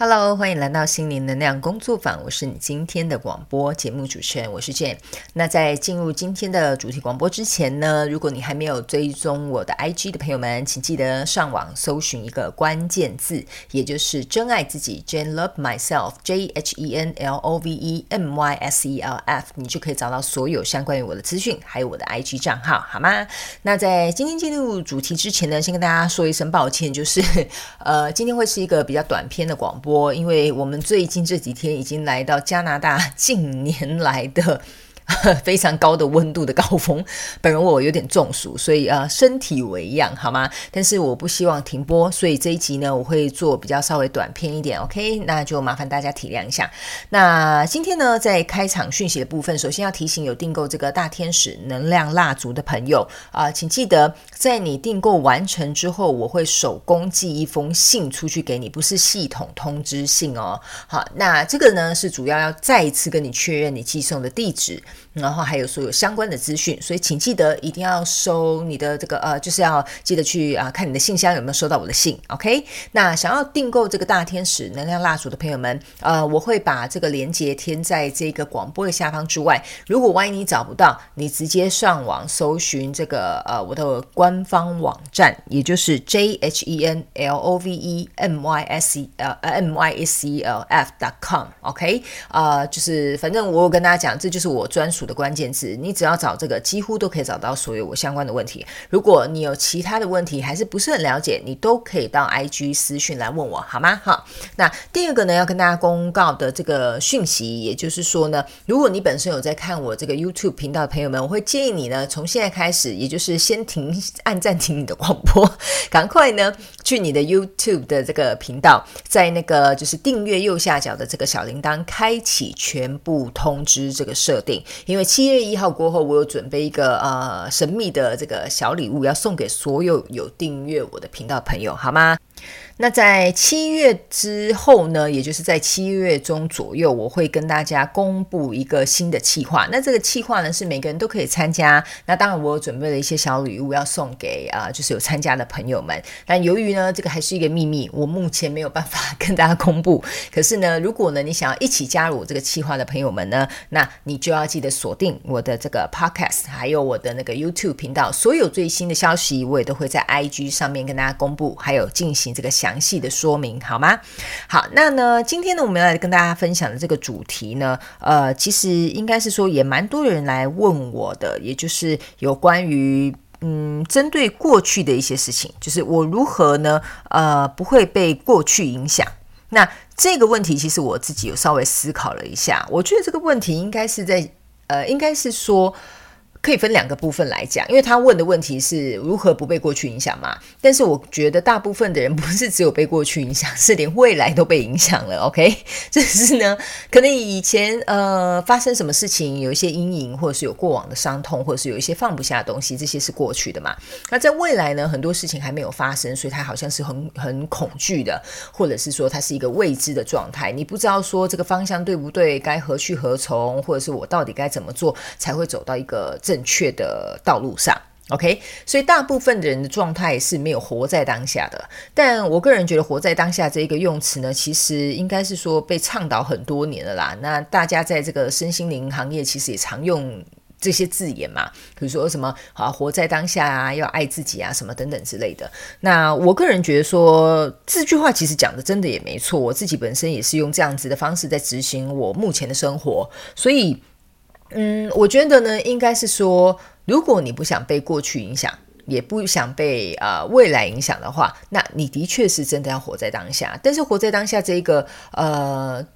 Hello，欢迎来到心灵能量工作坊。我是你今天的广播节目主持人，我是 Jane。那在进入今天的主题广播之前呢，如果你还没有追踪我的 IG 的朋友们，请记得上网搜寻一个关键字，也就是“真爱自己 ”，Jane Love Myself，J H E N L O V E M Y S E L F，你就可以找到所有相关于我的资讯，还有我的 IG 账号，好吗？那在今天进入主题之前呢，先跟大家说一声抱歉，就是呃，今天会是一个比较短篇的广播。我因为我们最近这几天已经来到加拿大 近年来的。非常高的温度的高峰，本人我有点中暑，所以呃身体为恙好吗？但是我不希望停播，所以这一集呢我会做比较稍微短篇一点，OK？那就麻烦大家体谅一下。那今天呢在开场讯息的部分，首先要提醒有订购这个大天使能量蜡烛的朋友啊、请记得在你订购完成之后，我会手工寄一封信出去给你，不是系统通知信哦。好，那这个呢是主要要再一次跟你确认你寄送的地址。然后还有所有相关的资讯，所以请记得一定要收你的这个呃，就是要记得去啊看你的信箱有没有收到我的信，OK？那想要订购这个大天使能量蜡烛的朋友们，呃，我会把这个链接填在这个广播的下方之外。如果万一你找不到，你直接上网搜寻这个呃我的官方网站，也就是 J H E N L O V E M Y S E L 呃 M Y S E L F dot com，OK？啊，就是反正我有跟大家讲，这就是我专专属的关键字，你只要找这个，几乎都可以找到所有我相关的问题。如果你有其他的问题，还是不是很了解，你都可以到 IG 私讯来问我，好吗？好，那第二个呢，要跟大家公告的这个讯息，也就是说呢，如果你本身有在看我这个 YouTube 频道的朋友们，我会建议你呢，从现在开始，也就是先停，按暂停你的广播，赶快呢去你的 YouTube 的这个频道，在那个就是订阅右下角的这个小铃铛，开启全部通知这个设定，因为七月一号过后，我有准备一个呃神秘的这个小礼物，要送给所有有订阅我的频道朋友，好吗？那在七月之后呢，也就是在七月中左右，我会跟大家公布一个新的企划。那这个企划呢，是每个人都可以参加。那当然，我准备了一些小礼物要送给啊、就是有参加的朋友们。但由于呢，这个还是一个秘密，我目前没有办法跟大家公布。可是呢，如果呢你想要一起加入我这个企划的朋友们呢，那你就要记得锁定我的这个 Podcast，还有我的那个 YouTube 频道，所有最新的消息我也都会在 IG 上面跟大家公布，还有进行这个详。详细的说明好吗？好，那呢，今天呢，我们要来跟大家分享的这个主题呢，呃，其实应该是说也蛮多人来问我的，也就是有关于嗯，针对过去的一些事情，就是我如何呢，呃，不会被过去影响。那这个问题，其实我自己有稍微思考了一下，我觉得这个问题应该是在呃，应该是说。可以分两个部分来讲，因为他问的问题是如何不被过去影响嘛。但是我觉得大部分的人不是只有被过去影响，是连未来都被影响了。OK，就是呢，可能以前呃发生什么事情，有一些阴影，或者是有过往的伤痛，或者是有一些放不下的东西，这些是过去的嘛。那在未来呢，很多事情还没有发生，所以他好像是很很恐惧的，或者是说他是一个未知的状态，你不知道说这个方向对不对，该何去何从，或者是我到底该怎么做才会走到一个。正确的道路上，OK，所以大部分的人的状态是没有活在当下的。但我个人觉得“活在当下”这一个用词呢，其实应该是说被倡导很多年了啦。那大家在这个身心灵行业，其实也常用这些字眼嘛，比如说什么“啊，活在当下啊，要爱自己啊，什么等等之类的。”那我个人觉得说这句话其实讲的真的也没错，我自己本身也是用这样子的方式在执行我目前的生活，所以。嗯，我觉得呢，应该是说，如果你不想被过去影响，也不想被呃未来影响的话，那你的确是真的要活在当下。但是活在当下这一个呃。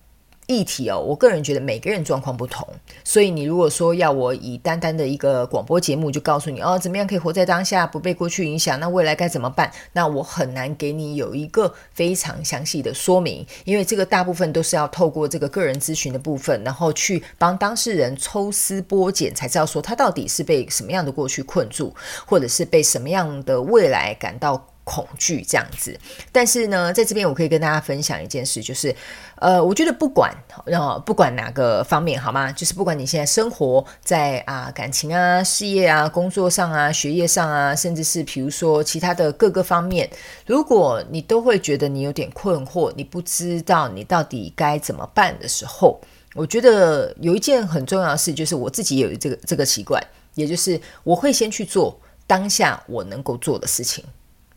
议题哦，我个人觉得每个人状况不同，所以你如果说要我以单单的一个广播节目就告诉你哦，怎么样可以活在当下，不被过去影响，那未来该怎么办？那我很难给你有一个非常详细的说明，因为这个大部分都是要透过这个个人咨询的部分，然后去帮当事人抽丝剥茧，才知道说他到底是被什么样的过去困住，或者是被什么样的未来感到。恐惧这样子。但是呢，在这边我可以跟大家分享一件事，就是，呃，我觉得不管，呃，不管哪个方面，好吗？就是不管你现在生活在啊感情啊、事业啊、工作上啊、学业上啊，甚至是比如说其他的各个方面，如果你都会觉得你有点困惑，你不知道你到底该怎么办的时候，我觉得有一件很重要的事，就是我自己有这个这个习惯，也就是我会先去做当下我能够做的事情。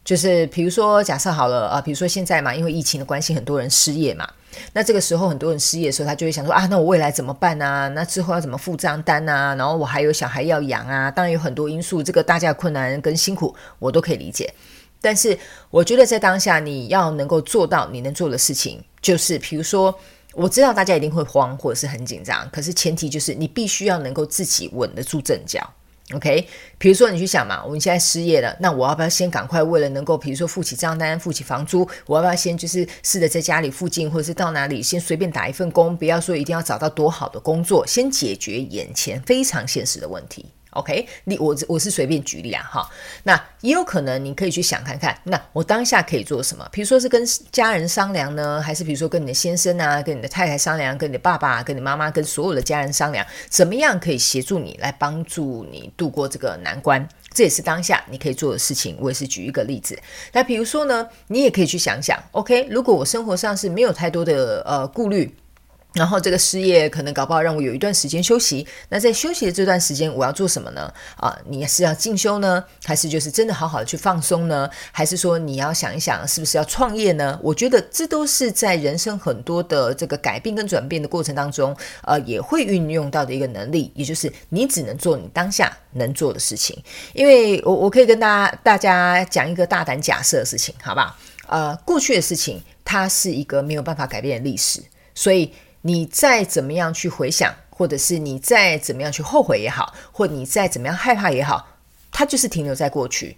就是比如说，假设好了啊，比如说现在嘛，因为疫情的关系，很多人失业嘛。那这个时候，很多人失业的时候，他就会想说啊，那我未来怎么办啊？那之后要怎么付账单啊？然后我还有小孩要养啊。当然有很多因素，这个大家的困难跟辛苦，我都可以理解。但是我觉得在当下，你要能够做到你能做的事情，就是比如说。我知道大家一定会慌或者是很紧张，可是前提就是你必须要能够自己稳得住阵脚，OK？比如说你去想嘛，我们现在失业了，那我要不要先赶快为了能够，比如说付起账单、付起房租，我要不要先就是试着在家里附近或者是到哪里先随便打一份工，不要说一定要找到多好的工作，先解决眼前非常现实的问题。OK，你我我是随便举例啊，哈，那也有可能你可以去想看看，那我当下可以做什么？比如说是跟家人商量呢，还是比如说跟你的先生啊，跟你的太太商量，跟你的爸爸、跟你妈妈、跟所有的家人商量，怎么样可以协助你来帮助你度过这个难关？这也是当下你可以做的事情。我也是举一个例子，那比如说呢，你也可以去想想，OK，如果我生活上是没有太多的呃顾虑。然后这个失业可能搞不好让我有一段时间休息。那在休息的这段时间，我要做什么呢？啊，你是要进修呢，还是就是真的好好的去放松呢？还是说你要想一想，是不是要创业呢？我觉得这都是在人生很多的这个改变跟转变的过程当中，呃，也会运用到的一个能力，也就是你只能做你当下能做的事情。因为我我可以跟大家大家讲一个大胆假设的事情，好不好？呃，过去的事情它是一个没有办法改变的历史，所以。你再怎么样去回想，或者是你再怎么样去后悔也好，或你再怎么样害怕也好，它就是停留在过去。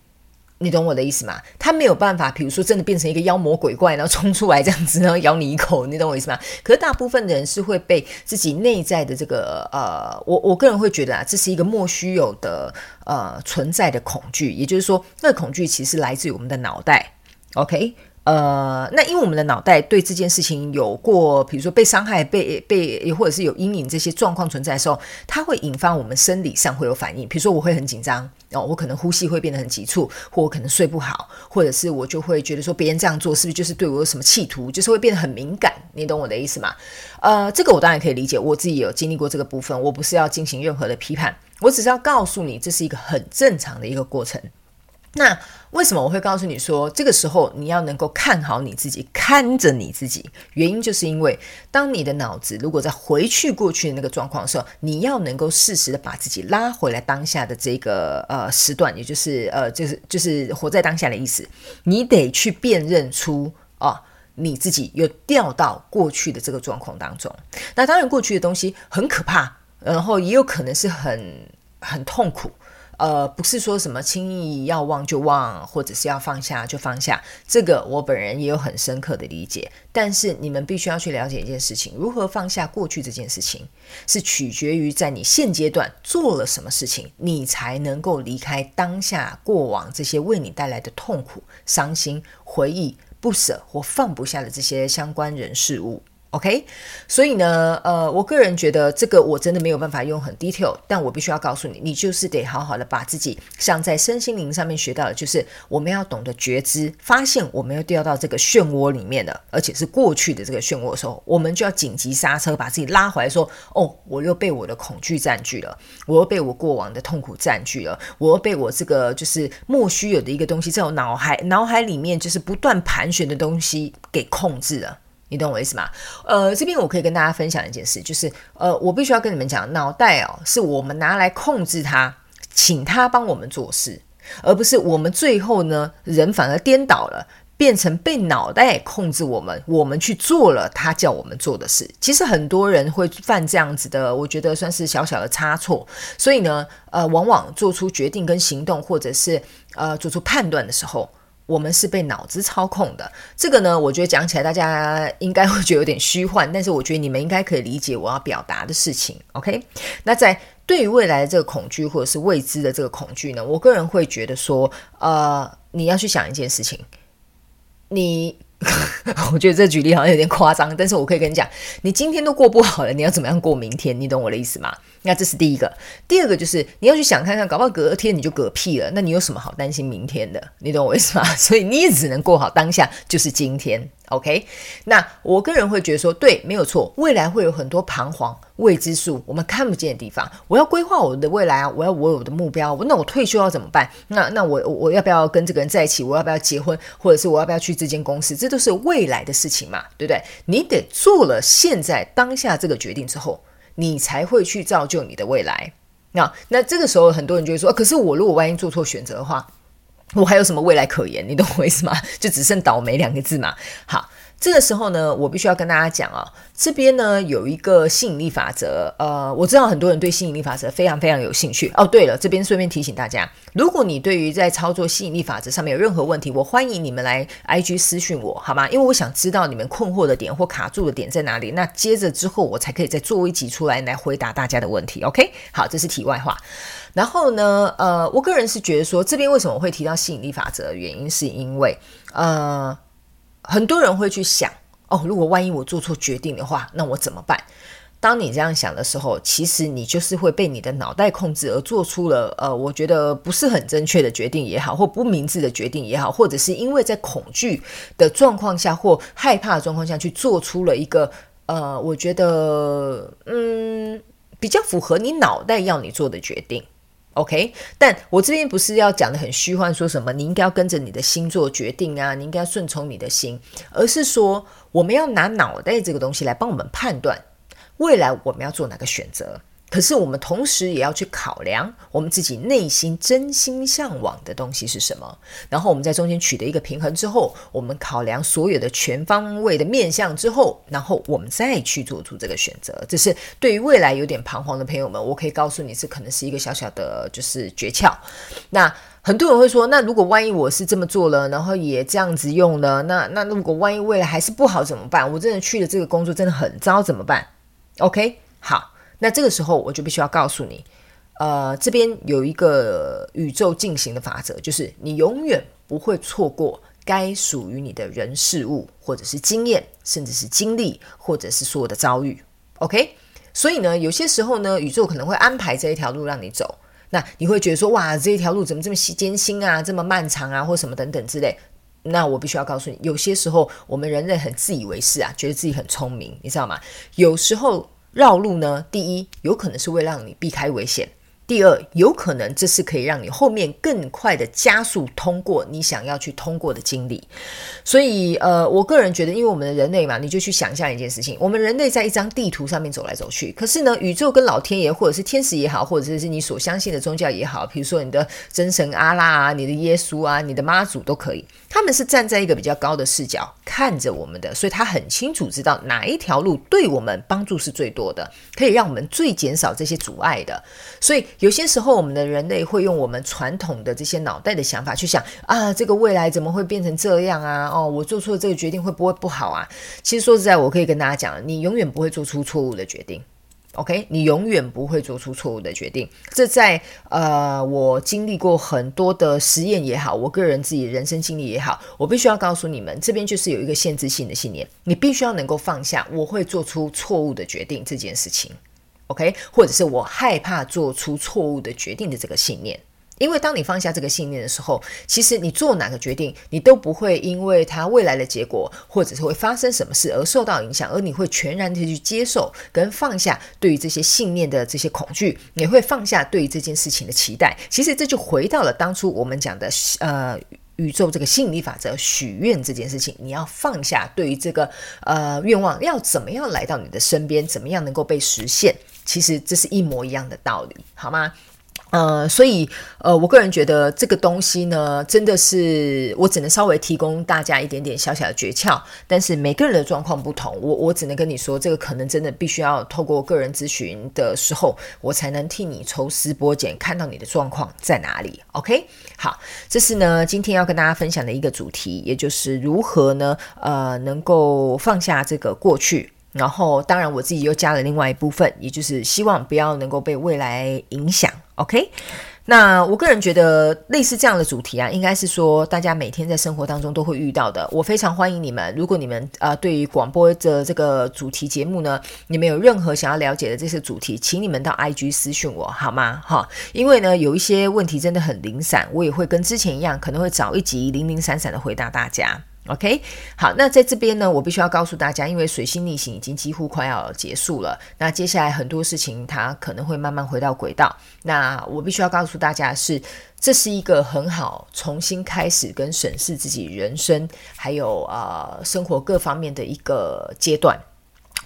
你懂我的意思吗？它没有办法，比如说真的变成一个妖魔鬼怪，然后冲出来这样子，然后咬你一口。你懂我意思吗？可是大部分的人是会被自己内在的这个呃，我我个人会觉得啊，这是一个莫须有的呃存在的恐惧。也就是说，那个恐惧其实来自于我们的脑袋。OK。呃，那因为我们的脑袋对这件事情有过，比如说被伤害、被被，或者是有阴影这些状况存在的时候，它会引发我们生理上会有反应。比如说我会很紧张，然后我可能呼吸会变得很急促，或我可能睡不好，或者是我就会觉得说别人这样做是不是就是对我有什么企图，就是会变得很敏感。你懂我的意思吗？呃，这个我当然可以理解，我自己有经历过这个部分，我不是要进行任何的批判，我只是要告诉你这是一个很正常的一个过程。那为什么我会告诉你说，这个时候你要能够看好你自己，看着你自己？原因就是因为，当你的脑子如果在回去过去的那个状况的时候，你要能够适时的把自己拉回来当下的这个呃时段，也就是呃就是就是活在当下的意思。你得去辨认出啊、呃，你自己又掉到过去的这个状况当中。那当然，过去的东西很可怕，然后也有可能是很很痛苦。呃，不是说什么轻易要忘就忘，或者是要放下就放下，这个我本人也有很深刻的理解。但是你们必须要去了解一件事情：如何放下过去这件事情，是取决于在你现阶段做了什么事情，你才能够离开当下过往这些为你带来的痛苦、伤心、回忆、不舍或放不下的这些相关人事物。OK，所以呢，呃，我个人觉得这个我真的没有办法用很 detail，但我必须要告诉你，你就是得好好的把自己像在身心灵上面学到的，就是我们要懂得觉知，发现我们要掉到这个漩涡里面了，而且是过去的这个漩涡的时候，我们就要紧急刹车，把自己拉回来，说，哦，我又被我的恐惧占据了，我又被我过往的痛苦占据了，我又被我这个就是莫须有的一个东西，在我脑海脑海里面就是不断盘旋的东西给控制了。你懂我意思吗？呃，这边我可以跟大家分享一件事，就是呃，我必须要跟你们讲，脑袋哦，是我们拿来控制它，请它帮我们做事，而不是我们最后呢，人反而颠倒了，变成被脑袋控制我们，我们去做了他叫我们做的事。其实很多人会犯这样子的，我觉得算是小小的差错。所以呢，呃，往往做出决定跟行动，或者是呃做出判断的时候。我们是被脑子操控的。这个呢，我觉得讲起来大家应该会觉得有点虚幻，但是我觉得你们应该可以理解我要表达的事情。OK，那在对于未来的这个恐惧或者是未知的这个恐惧呢，我个人会觉得说，呃，你要去想一件事情，你。我觉得这举例好像有点夸张，但是我可以跟你讲，你今天都过不好了，你要怎么样过明天？你懂我的意思吗？那这是第一个，第二个就是你要去想看看，搞不好隔天你就嗝屁了，那你有什么好担心明天的？你懂我意思吗？所以你也只能过好当下，就是今天。OK，那我个人会觉得说，对，没有错，未来会有很多彷徨未知数，我们看不见的地方。我要规划我的未来啊，我要我有的目标。那我退休要怎么办？那那我我要不要跟这个人在一起？我要不要结婚？或者是我要不要去这间公司？这都是未来的事情嘛，对不对？你得做了现在当下这个决定之后，你才会去造就你的未来。那那这个时候，很多人就会说，可是我如果万一做错选择的话。我还有什么未来可言？你懂我意思吗？就只剩倒霉两个字嘛。好，这个时候呢，我必须要跟大家讲啊，这边呢有一个吸引力法则。呃，我知道很多人对吸引力法则非常非常有兴趣。哦，对了，这边顺便提醒大家，如果你对于在操作吸引力法则上面有任何问题，我欢迎你们来 IG 私讯我，好吗？因为我想知道你们困惑的点或卡住的点在哪里。那接着之后，我才可以再做一集出来来回答大家的问题。OK，好，这是题外话。然后呢，呃，我个人是觉得说，这边为什么会提到吸引力法则的原因，是因为，呃，很多人会去想，哦，如果万一我做错决定的话，那我怎么办？当你这样想的时候，其实你就是会被你的脑袋控制而做出了，呃，我觉得不是很正确的决定也好，或不明智的决定也好，或者是因为在恐惧的状况下或害怕的状况下去做出了一个，呃，我觉得，嗯，比较符合你脑袋要你做的决定。OK，但我这边不是要讲的很虚幻，说什么你应该要跟着你的心做决定啊，你应该要顺从你的心，而是说我们要拿脑袋这个东西来帮我们判断未来我们要做哪个选择。可是我们同时也要去考量我们自己内心真心向往的东西是什么，然后我们在中间取得一个平衡之后，我们考量所有的全方位的面向之后，然后我们再去做出这个选择。这是对于未来有点彷徨的朋友们，我可以告诉你，这可能是一个小小的，就是诀窍。那很多人会说，那如果万一我是这么做了，然后也这样子用了，那那如果万一未来还是不好怎么办？我真的去了这个工作真的很糟怎么办？OK，好。那这个时候我就必须要告诉你，呃，这边有一个宇宙进行的法则，就是你永远不会错过该属于你的人事物，或者是经验，甚至是经历，或者是所有的遭遇。OK，所以呢，有些时候呢，宇宙可能会安排这一条路让你走，那你会觉得说，哇，这一条路怎么这么艰辛啊，这么漫长啊，或什么等等之类。那我必须要告诉你，有些时候我们人类很自以为是啊，觉得自己很聪明，你知道吗？有时候。绕路呢？第一，有可能是为了让你避开危险；第二，有可能这是可以让你后面更快的加速通过你想要去通过的经历。所以，呃，我个人觉得，因为我们的人类嘛，你就去想象一件事情：我们人类在一张地图上面走来走去，可是呢，宇宙跟老天爷，或者是天使也好，或者是你所相信的宗教也好，比如说你的真神阿拉啊、你的耶稣啊、你的妈祖都可以。他们是站在一个比较高的视角看着我们的，所以他很清楚知道哪一条路对我们帮助是最多的，可以让我们最减少这些阻碍的。所以有些时候，我们的人类会用我们传统的这些脑袋的想法去想啊，这个未来怎么会变成这样啊？哦，我做出了这个决定会不会不好啊？其实说实在，我可以跟大家讲，你永远不会做出错误的决定。OK，你永远不会做出错误的决定。这在呃，我经历过很多的实验也好，我个人自己人生经历也好，我必须要告诉你们，这边就是有一个限制性的信念，你必须要能够放下我会做出错误的决定这件事情。OK，或者是我害怕做出错误的决定的这个信念。因为当你放下这个信念的时候，其实你做哪个决定，你都不会因为它未来的结果，或者是会发生什么事而受到影响，而你会全然的去接受跟放下对于这些信念的这些恐惧，你会放下对于这件事情的期待。其实这就回到了当初我们讲的呃宇宙这个吸引力法则许愿这件事情，你要放下对于这个呃愿望要怎么样来到你的身边，怎么样能够被实现，其实这是一模一样的道理，好吗？呃，所以呃，我个人觉得这个东西呢，真的是我只能稍微提供大家一点点小小的诀窍，但是每个人的状况不同，我我只能跟你说，这个可能真的必须要透过个人咨询的时候，我才能替你抽丝剥茧，看到你的状况在哪里。OK，好，这是呢今天要跟大家分享的一个主题，也就是如何呢，呃，能够放下这个过去。然后，当然我自己又加了另外一部分，也就是希望不要能够被未来影响。OK，那我个人觉得类似这样的主题啊，应该是说大家每天在生活当中都会遇到的。我非常欢迎你们，如果你们呃对于广播的这个主题节目呢，你们有任何想要了解的这些主题，请你们到 IG 私讯我好吗？哈，因为呢有一些问题真的很零散，我也会跟之前一样，可能会找一集零零散散的回答大家。OK，好，那在这边呢，我必须要告诉大家，因为水星逆行已经几乎快要结束了，那接下来很多事情它可能会慢慢回到轨道。那我必须要告诉大家是，这是一个很好重新开始跟审视自己人生还有呃生活各方面的一个阶段。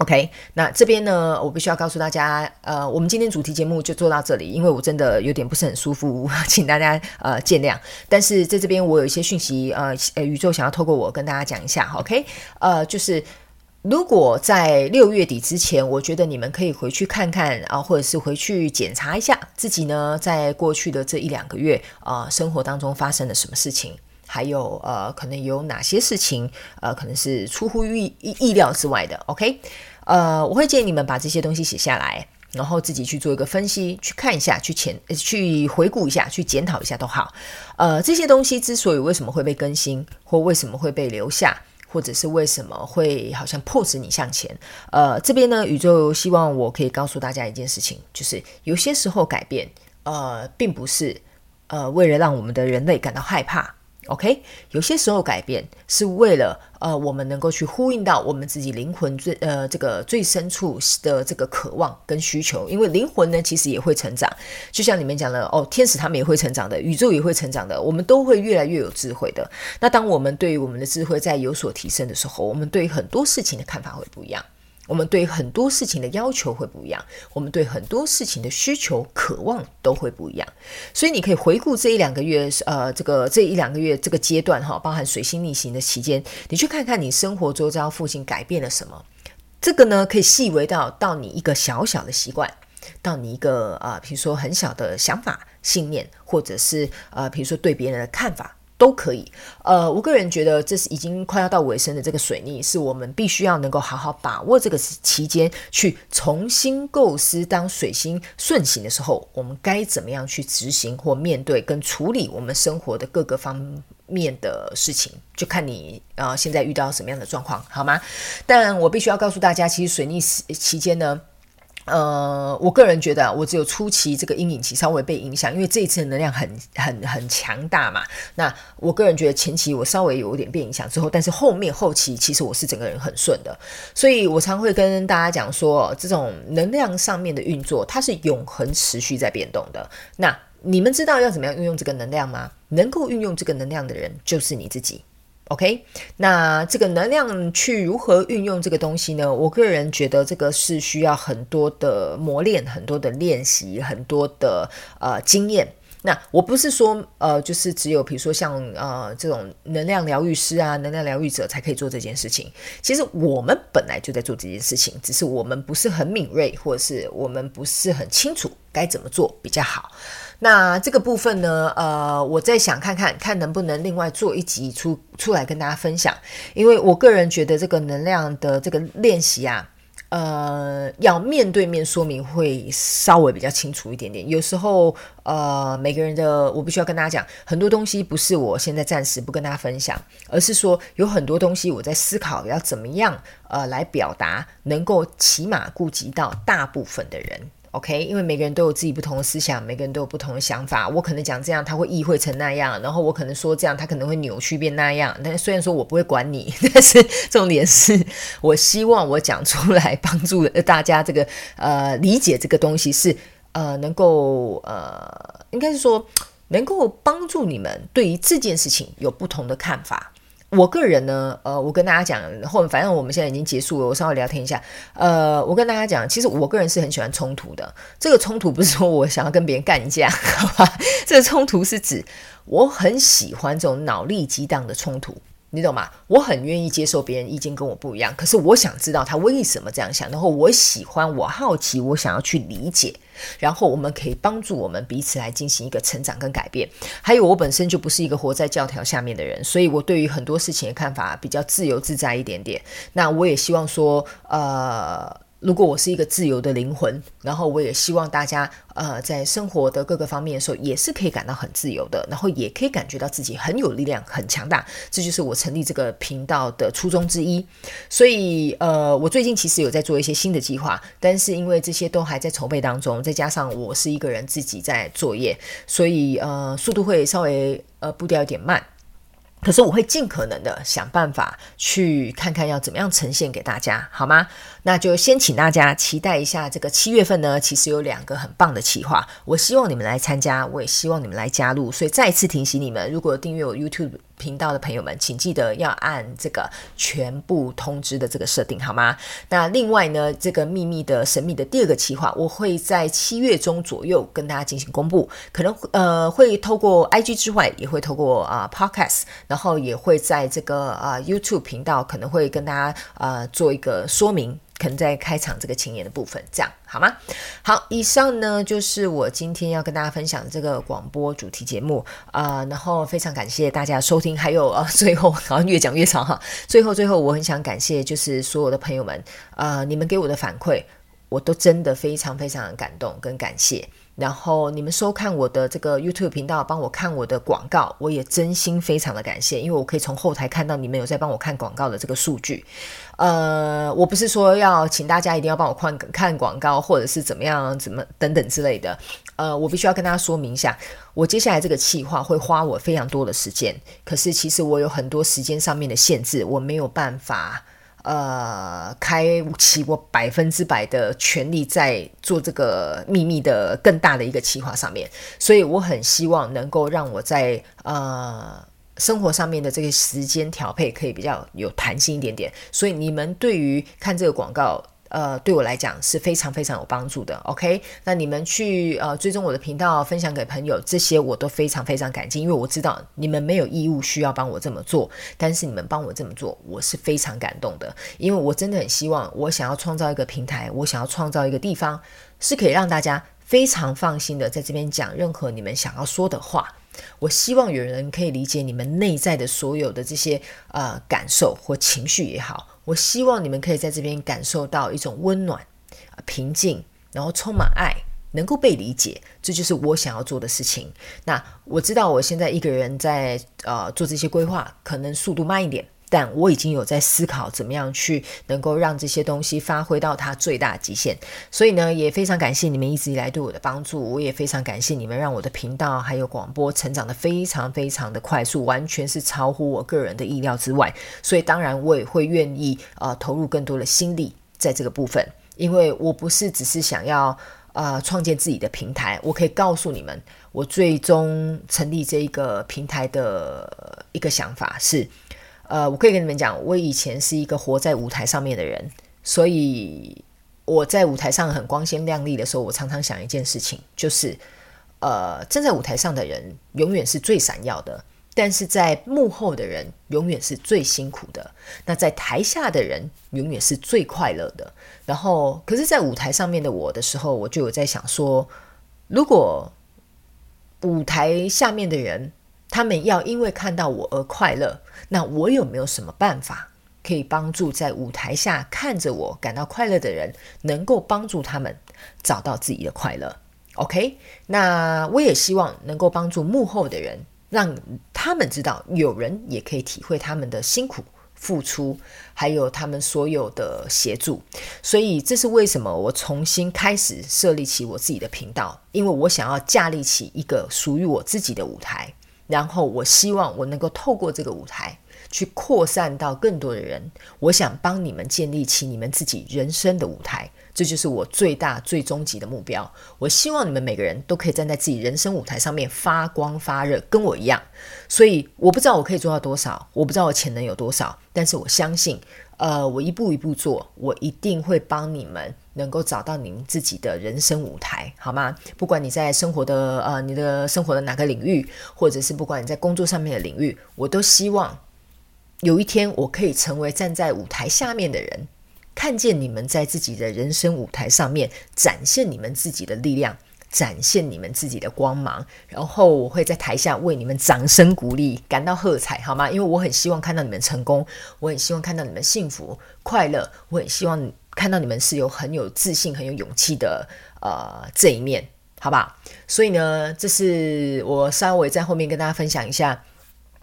OK，那这边呢，我必须要告诉大家，呃，我们今天主题节目就做到这里，因为我真的有点不是很舒服，请大家呃见谅。但是在这边，我有一些讯息，呃，呃，宇宙想要透过我跟大家讲一下，OK，呃，就是如果在六月底之前，我觉得你们可以回去看看啊，或者是回去检查一下自己呢，在过去的这一两个月啊，生活当中发生了什么事情。还有呃，可能有哪些事情呃，可能是出乎意意料之外的，OK？呃，我会建议你们把这些东西写下来，然后自己去做一个分析，去看一下，去前去回顾一下，去检讨一下都好。呃，这些东西之所以为什么会被更新，或为什么会被留下，或者是为什么会好像迫使你向前，呃，这边呢，宇宙希望我可以告诉大家一件事情，就是有些时候改变，呃，并不是呃为了让我们的人类感到害怕。OK，有些时候改变是为了呃，我们能够去呼应到我们自己灵魂最呃这个最深处的这个渴望跟需求，因为灵魂呢其实也会成长，就像你们讲的哦，天使他们也会成长的，宇宙也会成长的，我们都会越来越有智慧的。那当我们对于我们的智慧在有所提升的时候，我们对于很多事情的看法会不一样。我们对很多事情的要求会不一样，我们对很多事情的需求、渴望都会不一样。所以你可以回顾这一两个月，呃，这个这一两个月这个阶段哈，包含水星逆行的期间，你去看看你生活周遭附近改变了什么。这个呢，可以细微到到你一个小小的习惯，到你一个啊，呃，比如说很小的想法、信念，或者是呃，比如说对别人的看法。都可以，呃，我个人觉得这是已经快要到尾声的这个水逆，是我们必须要能够好好把握这个期间，去重新构思，当水星顺行的时候，我们该怎么样去执行或面对跟处理我们生活的各个方面的事情，就看你呃现在遇到什么样的状况，好吗？但我必须要告诉大家，其实水逆期间呢。呃，我个人觉得啊，我只有初期这个阴影期稍微被影响，因为这一次的能量很很很强大嘛。那我个人觉得前期我稍微有一点被影响之后，但是后面后期其实我是整个人很顺的。所以我常会跟大家讲说，这种能量上面的运作，它是永恒持续在变动的。那你们知道要怎么样运用这个能量吗？能够运用这个能量的人就是你自己。OK，那这个能量去如何运用这个东西呢？我个人觉得这个是需要很多的磨练、很多的练习、很多的呃经验。那我不是说呃，就是只有比如说像呃这种能量疗愈师啊、能量疗愈者才可以做这件事情。其实我们本来就在做这件事情，只是我们不是很敏锐，或者是我们不是很清楚该怎么做比较好。那这个部分呢，呃，我在想看看看能不能另外做一集出出来跟大家分享，因为我个人觉得这个能量的这个练习啊，呃，要面对面说明会稍微比较清楚一点点。有时候，呃，每个人的我必须要跟大家讲，很多东西不是我现在暂时不跟大家分享，而是说有很多东西我在思考要怎么样呃来表达，能够起码顾及到大部分的人。OK，因为每个人都有自己不同的思想，每个人都有不同的想法。我可能讲这样，他会意会成那样；然后我可能说这样，他可能会扭曲变那样。但虽然说我不会管你，但是重点是我希望我讲出来帮助大家这个呃理解这个东西是呃能够呃应该是说能够帮助你们对于这件事情有不同的看法。我个人呢，呃，我跟大家讲，后反正我们现在已经结束了，我稍微聊天一下。呃，我跟大家讲，其实我个人是很喜欢冲突的。这个冲突不是说我想要跟别人干架，好吧？这个冲突是指我很喜欢这种脑力激荡的冲突。你懂吗？我很愿意接受别人意见跟我不一样，可是我想知道他为什么这样想，然后我喜欢，我好奇，我想要去理解，然后我们可以帮助我们彼此来进行一个成长跟改变。还有，我本身就不是一个活在教条下面的人，所以我对于很多事情的看法比较自由自在一点点。那我也希望说，呃。如果我是一个自由的灵魂，然后我也希望大家，呃，在生活的各个方面的时候，也是可以感到很自由的，然后也可以感觉到自己很有力量、很强大。这就是我成立这个频道的初衷之一。所以，呃，我最近其实有在做一些新的计划，但是因为这些都还在筹备当中，再加上我是一个人自己在作业，所以呃，速度会稍微呃步调有点慢。可是我会尽可能的想办法去看看要怎么样呈现给大家，好吗？那就先请大家期待一下这个七月份呢，其实有两个很棒的企划，我希望你们来参加，我也希望你们来加入。所以再次提醒你们，如果订阅我 YouTube 频道的朋友们，请记得要按这个全部通知的这个设定，好吗？那另外呢，这个秘密的神秘的第二个企划，我会在七月中左右跟大家进行公布，可能呃会透过 IG 之外，也会透过啊、Podcast，然后也会在这个啊、YouTube 频道可能会跟大家呃做一个说明。可能在开场这个前言的部分，这样好吗？好，以上呢就是我今天要跟大家分享这个广播主题节目啊、然后非常感谢大家收听，还有呃，最后好像越讲越长哈，最后最后我很想感谢就是所有的朋友们啊、你们给我的反馈，我都真的非常非常的感动跟感谢。然后你们收看我的这个 YouTube 频道，帮我看我的广告，我也真心非常的感谢，因为我可以从后台看到你们有在帮我看广告的这个数据。呃，我不是说要请大家一定要帮我看看广告，或者是怎么样、怎么等等之类的。呃，我必须要跟大家说明一下，我接下来这个计划会花我非常多的时间，可是其实我有很多时间上面的限制，我没有办法。呃，开启我百分之百的全力在做这个秘密的更大的一个计划上面，所以我很希望能够让我在呃生活上面的这个时间调配可以比较有弹性一点点，所以你们对于看这个广告。呃，对我来讲是非常非常有帮助的。OK，那你们去呃追踪我的频道，分享给朋友，这些我都非常非常感激，因为我知道你们没有义务需要帮我这么做，但是你们帮我这么做，我是非常感动的，因为我真的很希望，我想要创造一个平台，我想要创造一个地方，是可以让大家非常放心的在这边讲任何你们想要说的话。我希望有人可以理解你们内在的所有的这些呃感受或情绪也好。我希望你们可以在这边感受到一种温暖、平静，然后充满爱，能够被理解，这就是我想要做的事情。那我知道我现在一个人在呃做这些规划，可能速度慢一点。但我已经有在思考怎么样去能够让这些东西发挥到它最大极限，所以呢，也非常感谢你们一直以来对我的帮助，我也非常感谢你们让我的频道还有广播成长得非常非常的快速，完全是超乎我个人的意料之外，所以当然我也会愿意呃投入更多的心力在这个部分，因为我不是只是想要呃创建自己的平台，我可以告诉你们，我最终成立这一个平台的一个想法是。呃，我可以跟你们讲，我以前是一个活在舞台上面的人，所以我在舞台上很光鲜亮丽的时候，我常常想一件事情，就是，呃，站在舞台上的人永远是最闪耀的，但是在幕后的人永远是最辛苦的。那在台下的人永远是最快乐的。然后，可是，在舞台上面的我的时候，我就有在想说，如果舞台下面的人，他们要因为看到我而快乐，那我有没有什么办法可以帮助在舞台下看着我感到快乐的人，能够帮助他们找到自己的快乐？OK，那我也希望能够帮助幕后的人，让他们知道有人也可以体会他们的辛苦付出，还有他们所有的协助。所以这是为什么我重新开始设立起我自己的频道，因为我想要架立起一个属于我自己的舞台。然后我希望我能够透过这个舞台去扩散到更多的人。我想帮你们建立起你们自己人生的舞台，这就是我最大、最终极的目标。我希望你们每个人都可以站在自己人生舞台上面发光发热，跟我一样。所以我不知道我可以做到多少，我不知道我潜能有多少，但是我相信。呃，我一步一步做，我一定会帮你们能够找到你们自己的人生舞台，好吗？不管你在生活的呃，你的生活的哪个领域，或者是不管你在工作上面的领域，我都希望有一天我可以成为站在舞台下面的人，看见你们在自己的人生舞台上面展现你们自己的力量。展现你们自己的光芒，然后我会在台下为你们掌声鼓励，感到喝彩，好吗？因为我很希望看到你们成功，我很希望看到你们幸福快乐，我很希望看到你们是有很有自信、很有勇气的呃这一面，好吧？所以呢，这是我稍微在后面跟大家分享一下。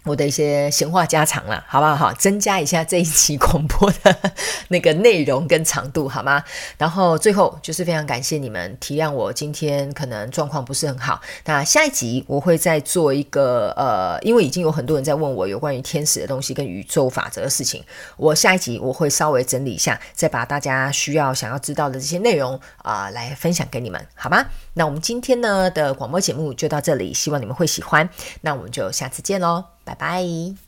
我的一些闲话家常了，好不好？好，增加一下这一期广播的那个内容跟长度，好吗？然后最后就是非常感谢你们体谅我今天可能状况不是很好。那下一集我会再做一个呃，因为已经有很多人在问我有关于天使的东西跟宇宙法则的事情，我下一集我会稍微整理一下，再把大家需要想要知道的这些内容啊、来分享给你们，好吗？那我们今天呢的广播节目就到这里，希望你们会喜欢。那我们就下次见喽。拜拜。